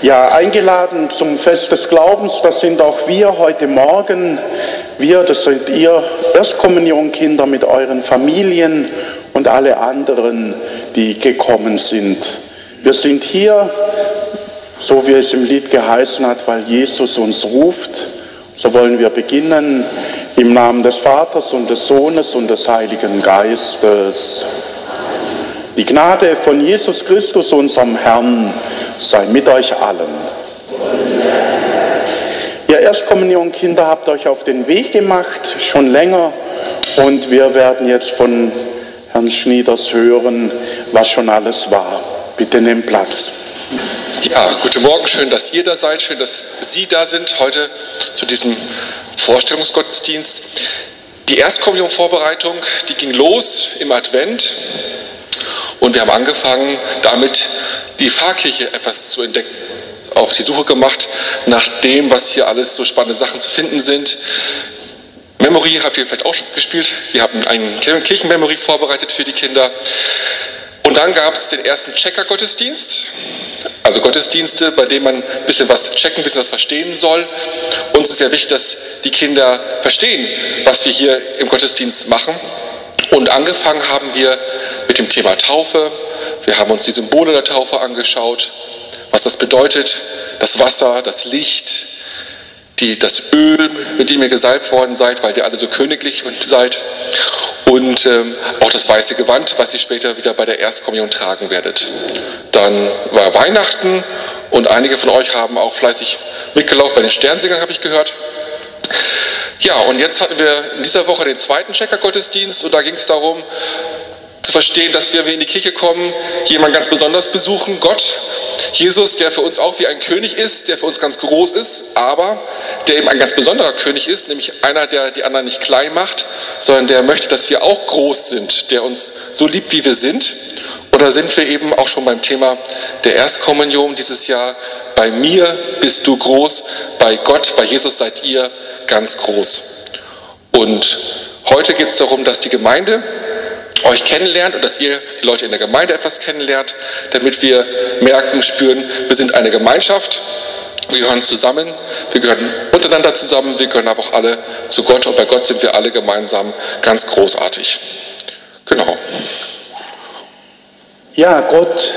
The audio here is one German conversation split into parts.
Ja, eingeladen zum Fest des Glaubens, das sind auch wir heute Morgen. Wir, das sind ihr Erstkommunionkinder mit euren Familien und alle anderen, die gekommen sind. Wir sind hier, so wie es im Lied geheißen hat, weil Jesus uns ruft. So wollen wir beginnen im Namen des Vaters und des Sohnes und des Heiligen Geistes. Die Gnade von Jesus Christus, unserem Herrn, sei mit euch allen. Ihr Erstkommunionkinder habt euch auf den Weg gemacht, schon länger, und wir werden jetzt von Herrn Schnieders hören, was schon alles war. Bitte nehmt Platz. Ja, guten Morgen, schön, dass ihr da seid, schön, dass Sie da sind heute zu diesem Vorstellungsgottesdienst. Die Erstkommunionvorbereitung, die ging los im Advent und wir haben angefangen damit die Pfarrkirche etwas zu entdecken. Auf die Suche gemacht nach dem, was hier alles so spannende Sachen zu finden sind. Memory habt ihr vielleicht auch schon gespielt. Wir haben einen Kirchenmemory vorbereitet für die Kinder. Und dann gab es den ersten Checker-Gottesdienst, also Gottesdienste, bei denen man ein bisschen was checken, ein bisschen was verstehen soll. Uns ist ja wichtig, dass die Kinder verstehen, was wir hier im Gottesdienst machen. Und angefangen haben wir mit dem Thema Taufe. Wir haben uns die Symbole der Taufe angeschaut, was das bedeutet, das Wasser, das Licht, die, das Öl, mit dem ihr gesalbt worden seid, weil ihr alle so königlich seid und ähm, auch das weiße Gewand, was ihr später wieder bei der Erstkommunion tragen werdet. Dann war Weihnachten und einige von euch haben auch fleißig mitgelaufen bei den Sternsingern, habe ich gehört. Ja, und jetzt hatten wir in dieser Woche den zweiten Checker-Gottesdienst und da ging es darum, zu verstehen, dass wir, wenn wir in die Kirche kommen, jemanden ganz besonders besuchen, Gott, Jesus, der für uns auch wie ein König ist, der für uns ganz groß ist, aber der eben ein ganz besonderer König ist, nämlich einer, der die anderen nicht klein macht, sondern der möchte, dass wir auch groß sind, der uns so liebt, wie wir sind. Oder sind wir eben auch schon beim Thema der Erstkommunion dieses Jahr, bei mir bist du groß, bei Gott, bei Jesus seid ihr ganz groß. Und heute geht es darum, dass die Gemeinde euch kennenlernt und dass ihr die Leute in der Gemeinde etwas kennenlernt, damit wir merken, spüren, wir sind eine Gemeinschaft, wir gehören zusammen, wir gehören untereinander zusammen, wir gehören aber auch alle zu Gott und bei Gott sind wir alle gemeinsam ganz großartig. Genau. Ja, Gott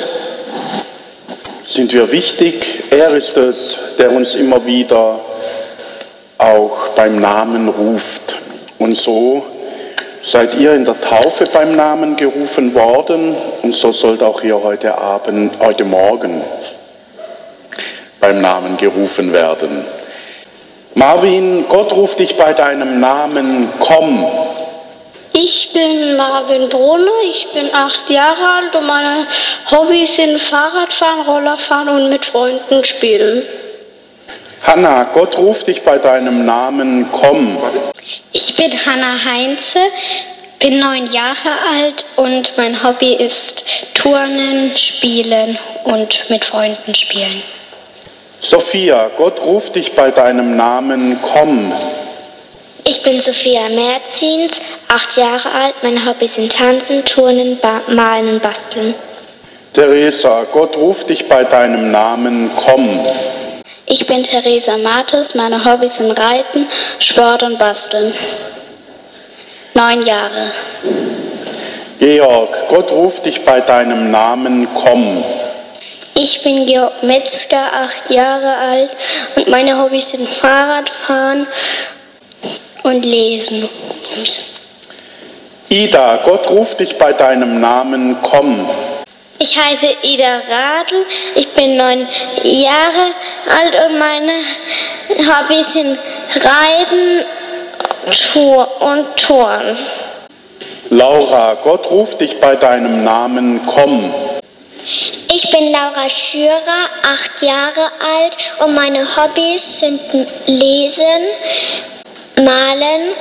sind wir wichtig. Er ist es, der uns immer wieder auch beim Namen ruft. Und so seid ihr in der Taufe beim Namen gerufen worden und so sollt auch ihr heute Abend, heute Morgen beim Namen gerufen werden. Marvin, Gott ruft dich bei deinem Namen, komm. Ich bin Marvin Brunne, ich bin acht Jahre alt und meine Hobbys sind Fahrradfahren, Rollerfahren und mit Freunden spielen. Hanna, Gott ruft dich bei deinem Namen, komm. Ich bin Hanna Heinze, bin neun Jahre alt und mein Hobby ist Turnen, Spielen und mit Freunden spielen. Sophia, Gott ruft dich bei deinem Namen, komm. Ich bin Sophia Merzins, acht Jahre alt. Meine Hobbys sind Tanzen, Turnen, ba Malen und Basteln. Theresa, Gott ruft dich bei deinem Namen, komm. Ich bin Theresa Mattes, meine Hobbys sind Reiten, Sport und Basteln. Neun Jahre. Georg, Gott ruft dich bei deinem Namen, komm. Ich bin Georg Metzger, acht Jahre alt und meine Hobbys sind Fahrradfahren und Lesen. Ida, Gott ruft dich bei deinem Namen, komm. Ich heiße Ida Radl, ich bin neun Jahre alt und meine Hobbys sind Reiten Tour und Touren. Laura, Gott ruft dich bei deinem Namen, komm. Ich bin Laura Schürer, acht Jahre alt und meine Hobbys sind Lesen, Malen.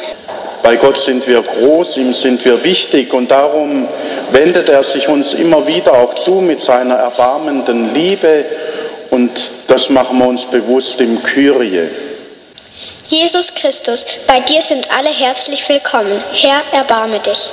Bei Gott sind wir groß, ihm sind wir wichtig und darum wendet er sich uns immer wieder auch zu mit seiner erbarmenden Liebe und das machen wir uns bewusst im Kyrie. Jesus Christus, bei dir sind alle herzlich willkommen. Herr, erbarme dich.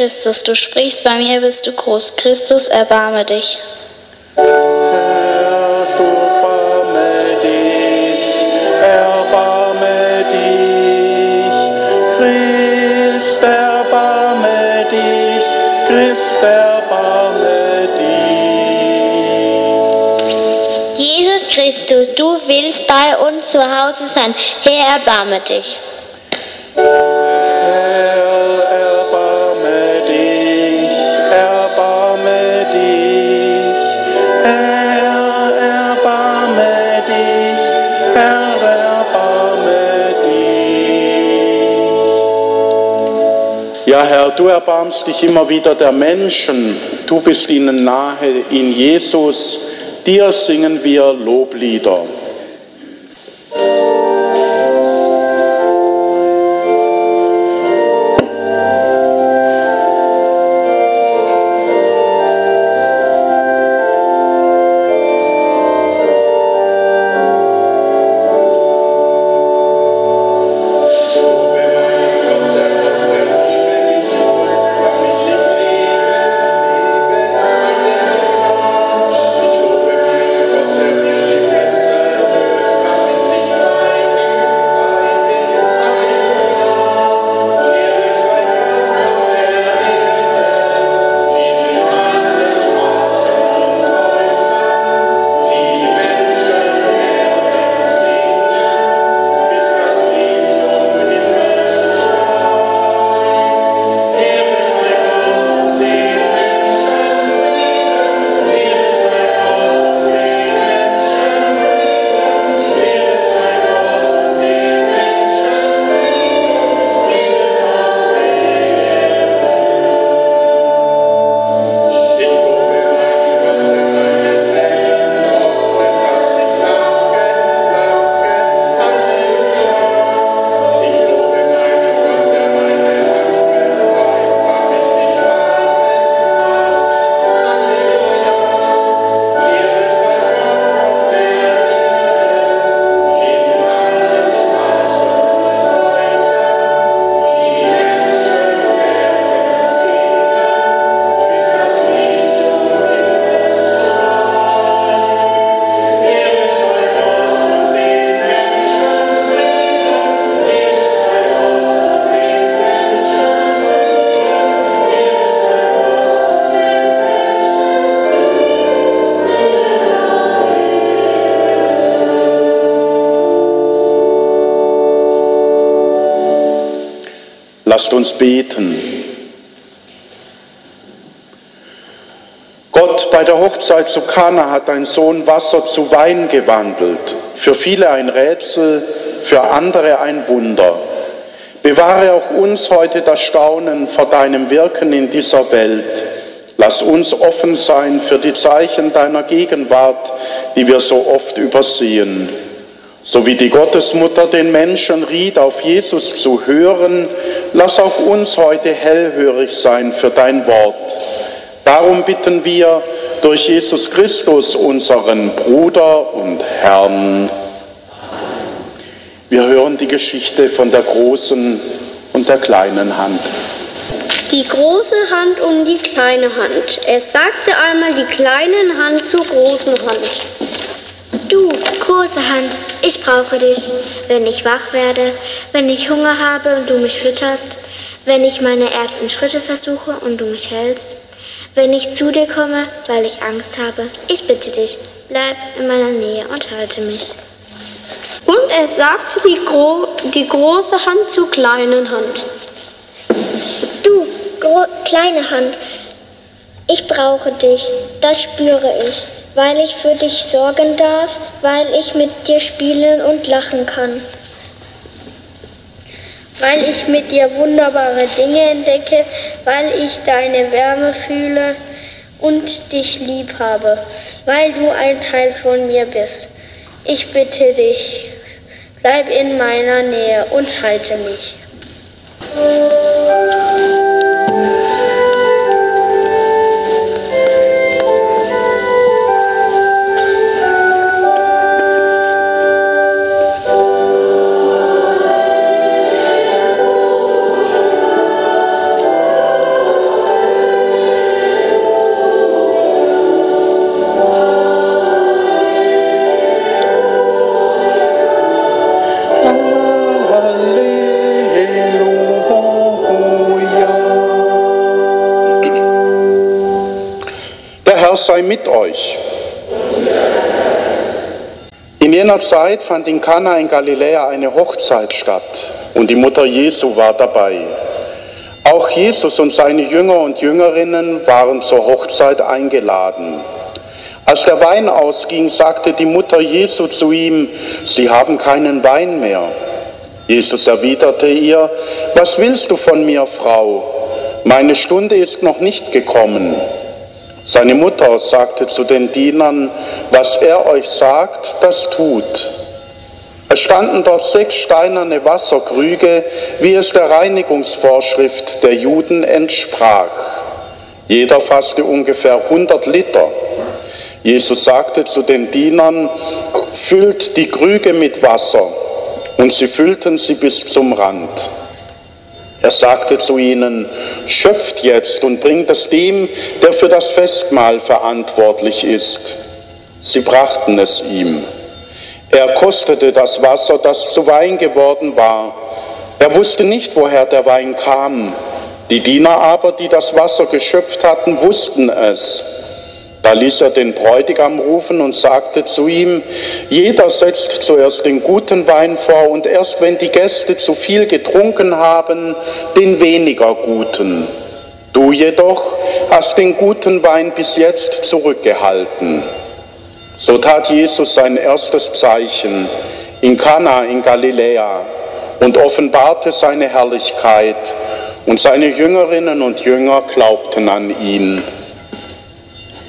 Christus, du sprichst, bei mir bist du groß. Christus, erbarme dich. Christus, du willst bei uns zu Hause sein. Herr, erbarme dich. Erbarmst dich immer wieder der Menschen. Du bist ihnen nahe in Jesus. Dir singen wir Loblieder. Uns beten. Gott, bei der Hochzeit zu Kana hat dein Sohn Wasser zu Wein gewandelt. Für viele ein Rätsel, für andere ein Wunder. Bewahre auch uns heute das Staunen vor deinem Wirken in dieser Welt. Lass uns offen sein für die Zeichen deiner Gegenwart, die wir so oft übersehen. So wie die Gottesmutter den Menschen riet, auf Jesus zu hören, lass auch uns heute hellhörig sein für dein Wort. Darum bitten wir durch Jesus Christus, unseren Bruder und Herrn. Wir hören die Geschichte von der großen und der kleinen Hand. Die große Hand um die kleine Hand. Es sagte einmal die kleine Hand zur großen Hand. Du, große Hand, ich brauche dich, wenn ich wach werde, wenn ich Hunger habe und du mich fütterst, wenn ich meine ersten Schritte versuche und du mich hältst, wenn ich zu dir komme, weil ich Angst habe. Ich bitte dich, bleib in meiner Nähe und halte mich. Und es sagte die, Gro die große Hand zur kleinen Hand. Du, kleine Hand, ich brauche dich, das spüre ich weil ich für dich sorgen darf, weil ich mit dir spielen und lachen kann. Weil ich mit dir wunderbare Dinge entdecke, weil ich deine Wärme fühle und dich lieb habe, weil du ein Teil von mir bist. Ich bitte dich, bleib in meiner Nähe und halte mich. Zeit fand in Kana in Galiläa eine Hochzeit statt und die Mutter Jesu war dabei. Auch Jesus und seine Jünger und Jüngerinnen waren zur Hochzeit eingeladen. Als der Wein ausging, sagte die Mutter Jesu zu ihm, Sie haben keinen Wein mehr. Jesus erwiderte ihr, Was willst du von mir, Frau? Meine Stunde ist noch nicht gekommen. Seine Mutter sagte zu den Dienern, was er euch sagt, das tut. Es standen dort sechs steinerne Wasserkrüge, wie es der Reinigungsvorschrift der Juden entsprach. Jeder fasste ungefähr 100 Liter. Jesus sagte zu den Dienern, füllt die Krüge mit Wasser, und sie füllten sie bis zum Rand. Er sagte zu ihnen, schöpft jetzt und bringt es dem, der für das Festmahl verantwortlich ist. Sie brachten es ihm. Er kostete das Wasser, das zu Wein geworden war. Er wusste nicht, woher der Wein kam. Die Diener aber, die das Wasser geschöpft hatten, wussten es. Da ließ er den Bräutigam rufen und sagte zu ihm, jeder setzt zuerst den guten Wein vor und erst wenn die Gäste zu viel getrunken haben, den weniger guten. Du jedoch hast den guten Wein bis jetzt zurückgehalten. So tat Jesus sein erstes Zeichen in Kana in Galiläa und offenbarte seine Herrlichkeit, und seine Jüngerinnen und Jünger glaubten an ihn.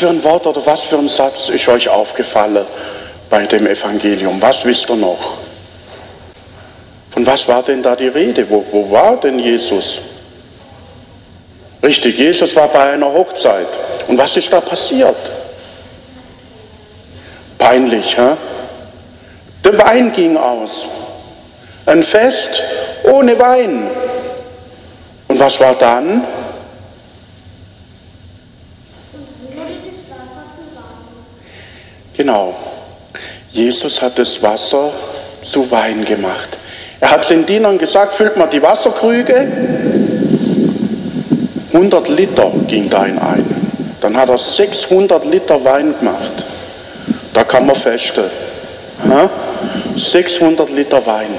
Für ein Wort oder was für ein Satz ist euch aufgefallen bei dem Evangelium? Was wisst ihr noch? Von was war denn da die Rede? Wo, wo war denn Jesus? Richtig, Jesus war bei einer Hochzeit. Und was ist da passiert? Peinlich, hä? Der Wein ging aus. Ein Fest ohne Wein. Und was war dann? Genau. Jesus hat das Wasser zu Wein gemacht. Er hat den Dienern gesagt, füllt mal die Wasserkrüge. 100 Liter ging da in einen. Dann hat er 600 Liter Wein gemacht. Da kann man feststellen. 600 Liter Wein.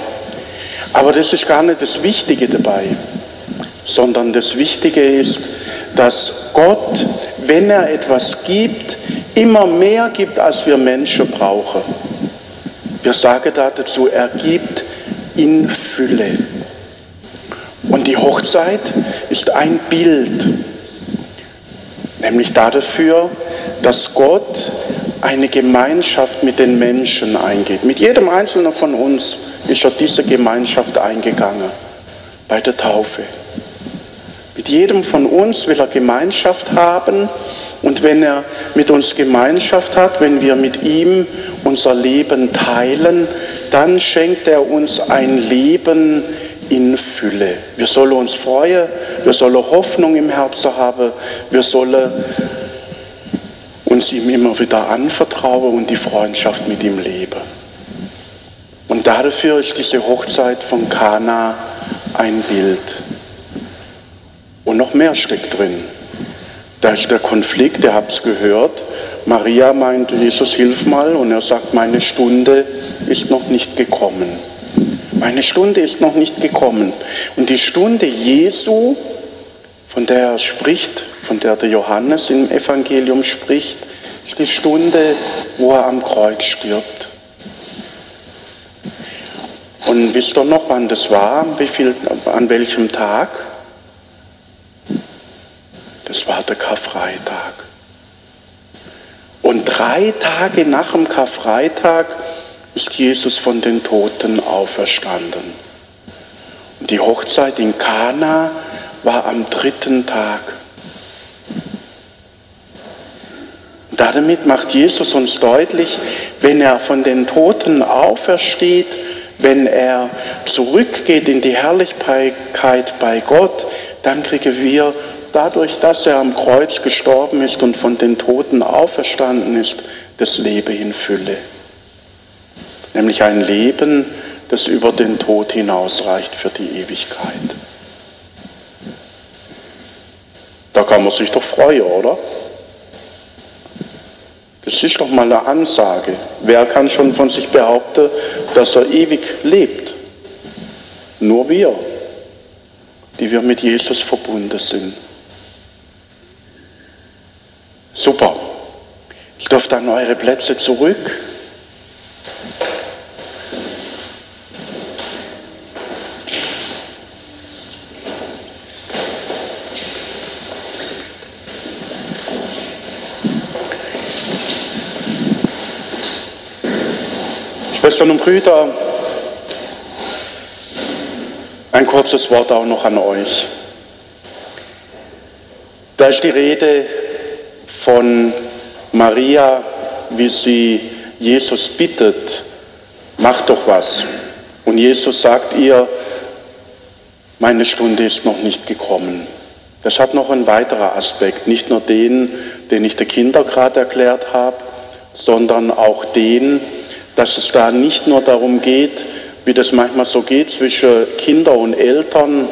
Aber das ist gar nicht das Wichtige dabei, sondern das Wichtige ist, dass Gott, wenn er etwas gibt, immer mehr gibt, als wir Menschen brauchen. Wir sagen da dazu, er gibt in Fülle. Und die Hochzeit ist ein Bild, nämlich dafür, dass Gott eine Gemeinschaft mit den Menschen eingeht. Mit jedem Einzelnen von uns ist er diese Gemeinschaft eingegangen bei der Taufe. Mit jedem von uns will er Gemeinschaft haben und wenn er mit uns Gemeinschaft hat, wenn wir mit ihm unser Leben teilen, dann schenkt er uns ein Leben in Fülle. Wir sollen uns freuen, wir sollen Hoffnung im Herzen haben, wir sollen uns ihm immer wieder anvertrauen und die Freundschaft mit ihm leben. Und dafür ist diese Hochzeit von Kana ein Bild. Und noch mehr steckt drin. Da ist der Konflikt, ihr habt es gehört. Maria meint, Jesus, hilf mal. Und er sagt, meine Stunde ist noch nicht gekommen. Meine Stunde ist noch nicht gekommen. Und die Stunde Jesu, von der er spricht, von der der Johannes im Evangelium spricht, ist die Stunde, wo er am Kreuz stirbt. Und wisst ihr noch, wann das war? An welchem Tag? Das war der Karfreitag. Und drei Tage nach dem Karfreitag ist Jesus von den Toten auferstanden. Und die Hochzeit in Kana war am dritten Tag. Damit macht Jesus uns deutlich, wenn er von den Toten aufersteht, wenn er zurückgeht in die Herrlichkeit bei Gott, dann kriegen wir dadurch, dass er am Kreuz gestorben ist und von den Toten auferstanden ist, das Leben in Fülle. Nämlich ein Leben, das über den Tod hinausreicht für die Ewigkeit. Da kann man sich doch freuen, oder? Das ist doch mal eine Ansage. Wer kann schon von sich behaupten, dass er ewig lebt? Nur wir, die wir mit Jesus verbunden sind. Super. Ich dürfte an eure Plätze zurück. Schwestern und Brüder, ein kurzes Wort auch noch an euch. Da ist die Rede von Maria, wie sie Jesus bittet, mach doch was. Und Jesus sagt ihr, meine Stunde ist noch nicht gekommen. Das hat noch einen weiteren Aspekt, nicht nur den, den ich der Kinder gerade erklärt habe, sondern auch den, dass es da nicht nur darum geht, wie das manchmal so geht zwischen Kinder und Eltern,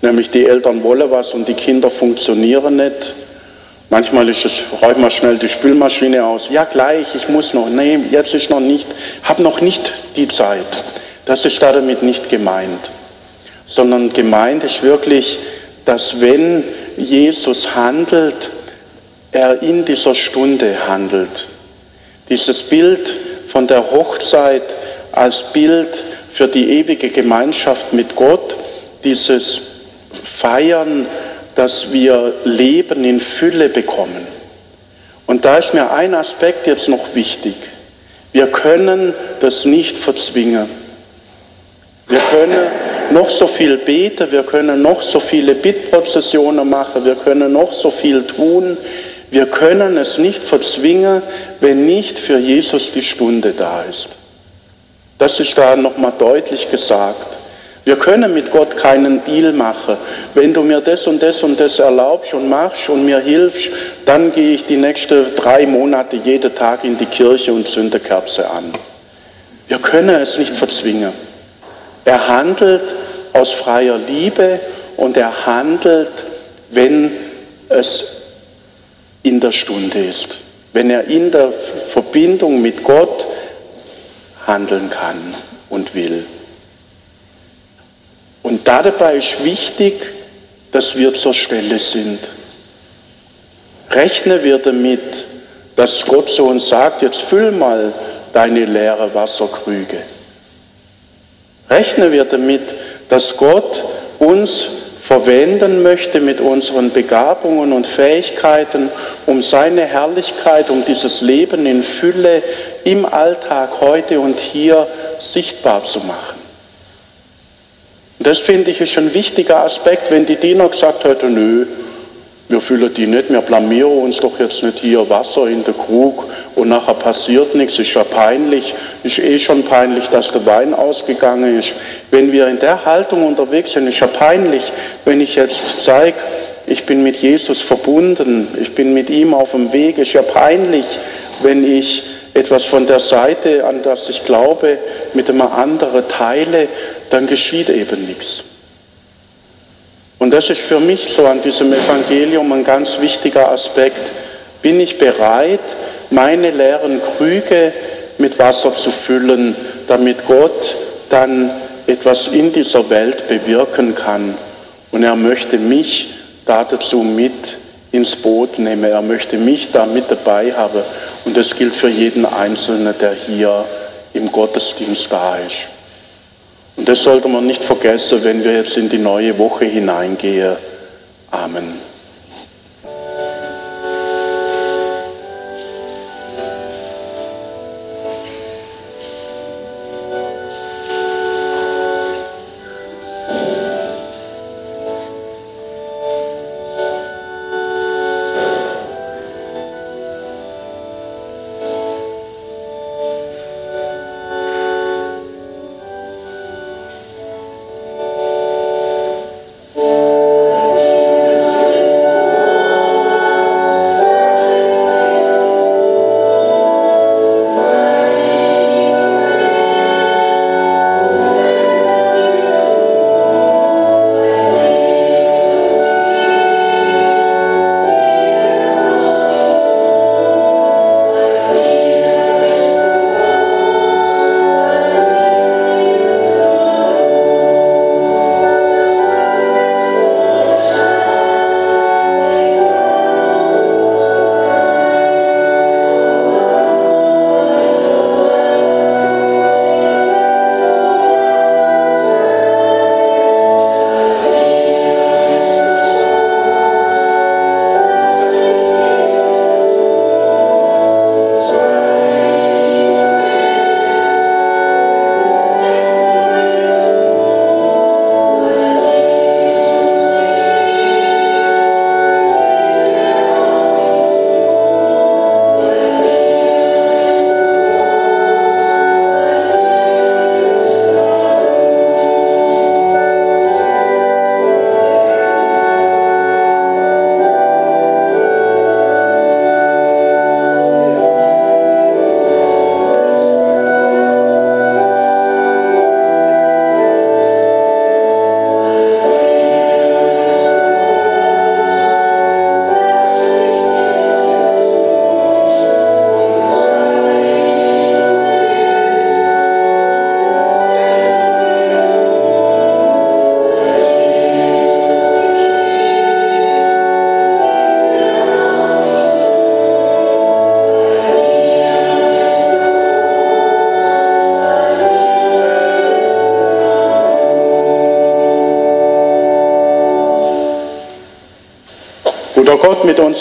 nämlich die Eltern wollen was und die Kinder funktionieren nicht, Manchmal ist es, räum mal schnell die Spülmaschine aus. Ja, gleich, ich muss noch. Nee, jetzt ist noch nicht, hab noch nicht die Zeit. Das ist damit nicht gemeint. Sondern gemeint ist wirklich, dass wenn Jesus handelt, er in dieser Stunde handelt. Dieses Bild von der Hochzeit als Bild für die ewige Gemeinschaft mit Gott, dieses Feiern, dass wir Leben in Fülle bekommen. Und da ist mir ein Aspekt jetzt noch wichtig. Wir können das nicht verzwingen. Wir können noch so viel beten, wir können noch so viele Bittprozessionen machen, wir können noch so viel tun. Wir können es nicht verzwingen, wenn nicht für Jesus die Stunde da ist. Das ist da nochmal deutlich gesagt. Wir können mit Gott keinen Deal machen. Wenn du mir das und das und das erlaubst und machst und mir hilfst, dann gehe ich die nächsten drei Monate jeden Tag in die Kirche und zünde Kerze an. Wir können es nicht verzwingen. Er handelt aus freier Liebe und er handelt, wenn es in der Stunde ist, wenn er in der Verbindung mit Gott handeln kann und will. Und dabei ist wichtig, dass wir zur Stelle sind. Rechne wir damit, dass Gott zu uns sagt, jetzt füll mal deine leere Wasserkrüge. Rechne wir damit, dass Gott uns verwenden möchte mit unseren Begabungen und Fähigkeiten, um seine Herrlichkeit, um dieses Leben in Fülle im Alltag heute und hier sichtbar zu machen. Das finde ich ist ein wichtiger Aspekt, wenn die Diener gesagt hätten, nö, wir füllen die nicht, wir blamieren uns doch jetzt nicht hier Wasser in den Krug und nachher passiert nichts, ist ja peinlich, ist eh schon peinlich, dass der Wein ausgegangen ist. Wenn wir in der Haltung unterwegs sind, ist ja peinlich, wenn ich jetzt zeige, ich bin mit Jesus verbunden, ich bin mit ihm auf dem Weg, ist ja peinlich, wenn ich etwas von der Seite, an das ich glaube, mit einem anderen teile, dann geschieht eben nichts. Und das ist für mich so an diesem Evangelium ein ganz wichtiger Aspekt. Bin ich bereit, meine leeren Krüge mit Wasser zu füllen, damit Gott dann etwas in dieser Welt bewirken kann. Und er möchte mich dazu mit ins Boot nehmen. Er möchte mich da mit dabei haben. Und das gilt für jeden Einzelnen, der hier im Gottesdienst da ist. Und das sollte man nicht vergessen, wenn wir jetzt in die neue Woche hineingehen. Amen.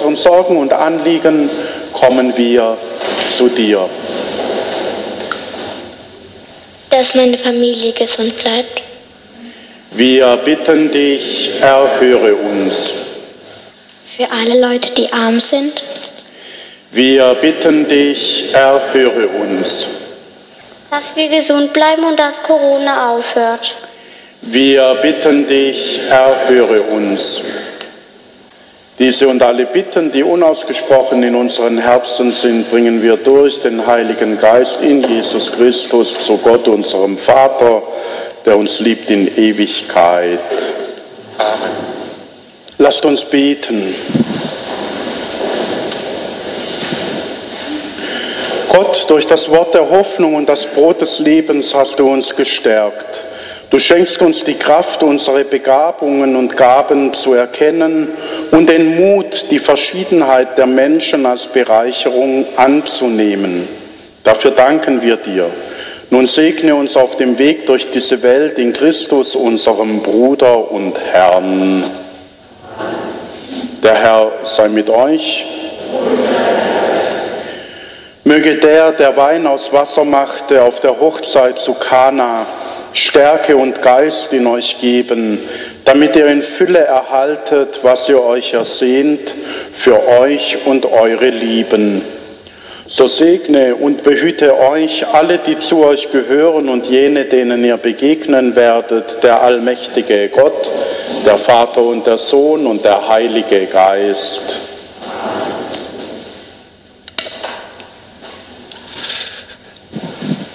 Unseren Sorgen und Anliegen kommen wir zu dir. Dass meine Familie gesund bleibt. Wir bitten dich, erhöre uns. Für alle Leute, die arm sind. Wir bitten dich, erhöre uns. Dass wir gesund bleiben und dass Corona aufhört. Wir bitten dich, erhöre uns. Diese und alle Bitten, die unausgesprochen in unseren Herzen sind, bringen wir durch den Heiligen Geist in Jesus Christus zu Gott, unserem Vater, der uns liebt in Ewigkeit. Amen. Lasst uns beten. Gott, durch das Wort der Hoffnung und das Brot des Lebens hast du uns gestärkt. Du schenkst uns die Kraft, unsere Begabungen und Gaben zu erkennen und den Mut, die Verschiedenheit der Menschen als Bereicherung anzunehmen. Dafür danken wir dir. Nun segne uns auf dem Weg durch diese Welt in Christus, unserem Bruder und Herrn. Der Herr sei mit euch. Möge der, der Wein aus Wasser machte auf der Hochzeit zu Kana, Stärke und Geist in euch geben, damit ihr in Fülle erhaltet, was ihr euch ersehnt, für euch und eure Lieben. So segne und behüte euch alle, die zu euch gehören und jene, denen ihr begegnen werdet, der allmächtige Gott, der Vater und der Sohn und der Heilige Geist.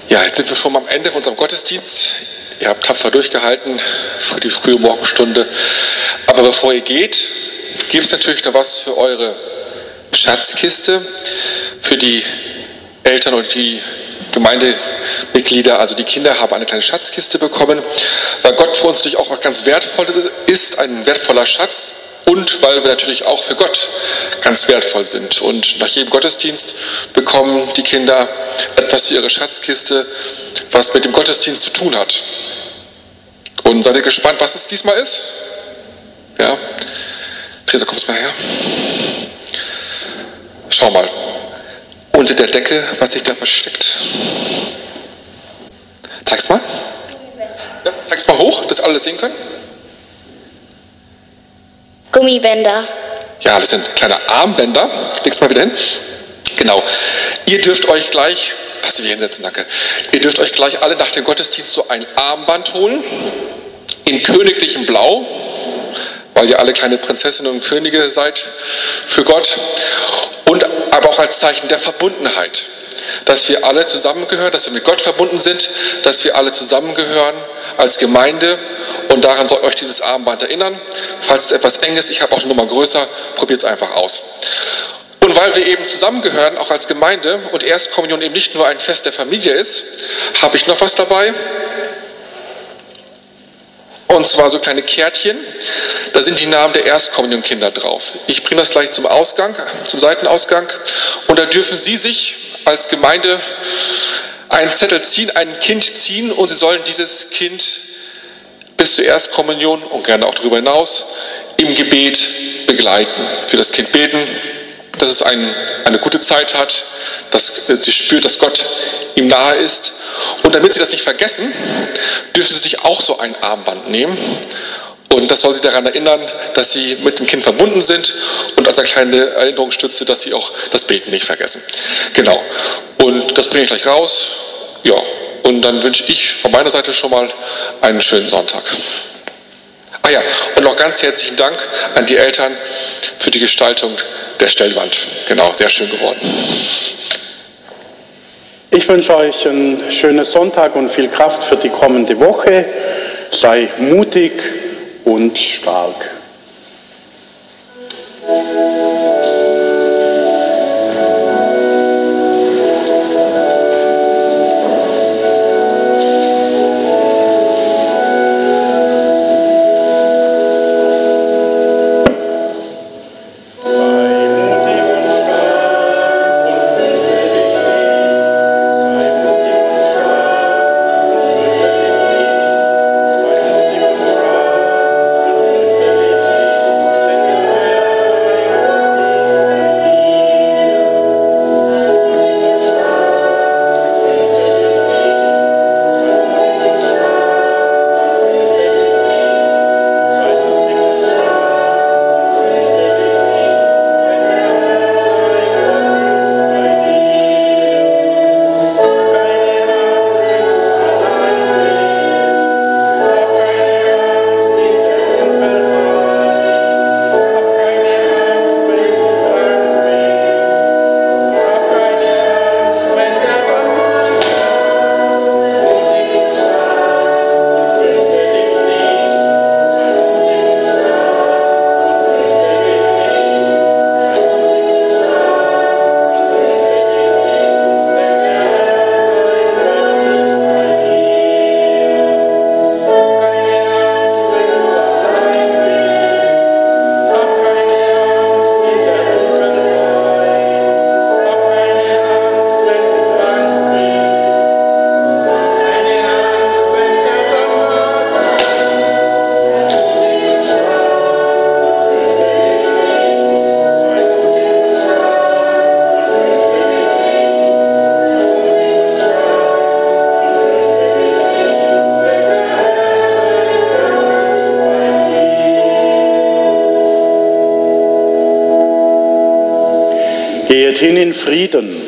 Ja, jetzt sind wir schon am Ende unserem Gottesdienst. Ihr habt tapfer durchgehalten für die frühe Morgenstunde. Aber bevor ihr geht, gibt es natürlich noch was für eure Schatzkiste, für die Eltern und die Gemeindemitglieder, also die Kinder haben eine kleine Schatzkiste bekommen, weil Gott für uns natürlich auch ganz wertvoll ist, ein wertvoller Schatz und weil wir natürlich auch für Gott ganz wertvoll sind. Und nach jedem Gottesdienst bekommen die Kinder etwas für ihre Schatzkiste, was mit dem Gottesdienst zu tun hat. Und seid ihr gespannt, was es diesmal ist? Ja? Theresa, kommst mal her. Schau mal. Unter der Decke, was sich da versteckt. Zeig's mal. Ja, zeig's mal hoch, dass alle sehen können. Gummibänder. Ja, das sind kleine Armbänder. Leg's mal wieder hin. Genau. Ihr dürft euch gleich, lass dich hinsetzen, danke. Ihr dürft euch gleich alle nach dem Gottesdienst so ein Armband holen. In königlichem Blau, weil ihr alle kleine Prinzessinnen und Könige seid für Gott. Und aber auch als Zeichen der Verbundenheit. Dass wir alle zusammengehören, dass wir mit Gott verbunden sind, dass wir alle zusammengehören als Gemeinde und daran soll euch dieses Armband erinnern. Falls es etwas eng ist, ich habe auch eine Nummer größer, probiert es einfach aus. Und weil wir eben zusammengehören, auch als Gemeinde, und Erstkommunion eben nicht nur ein Fest der Familie ist, habe ich noch was dabei. Und zwar so kleine Kärtchen. Da sind die Namen der Erstkommunionkinder drauf. Ich bringe das gleich zum Ausgang, zum Seitenausgang. Und da dürfen Sie sich als Gemeinde einen Zettel ziehen, ein Kind ziehen und Sie sollen dieses Kind bis zur Erstkommunion und gerne auch darüber hinaus im Gebet begleiten, für das Kind beten, dass es ein, eine gute Zeit hat, dass sie spürt, dass Gott ihm nahe ist. Und damit sie das nicht vergessen, dürfen sie sich auch so ein Armband nehmen. Und das soll sie daran erinnern, dass sie mit dem Kind verbunden sind und als eine kleine Erinnerungsstütze, dass sie auch das Beten nicht vergessen. Genau. Und das bringe ich gleich raus. Ja, und dann wünsche ich von meiner Seite schon mal einen schönen Sonntag. Ah ja, und noch ganz herzlichen Dank an die Eltern für die Gestaltung der Stellwand. Genau, sehr schön geworden. Ich wünsche euch einen schönen Sonntag und viel Kraft für die kommende Woche. Sei mutig und stark. Geht hin in Frieden.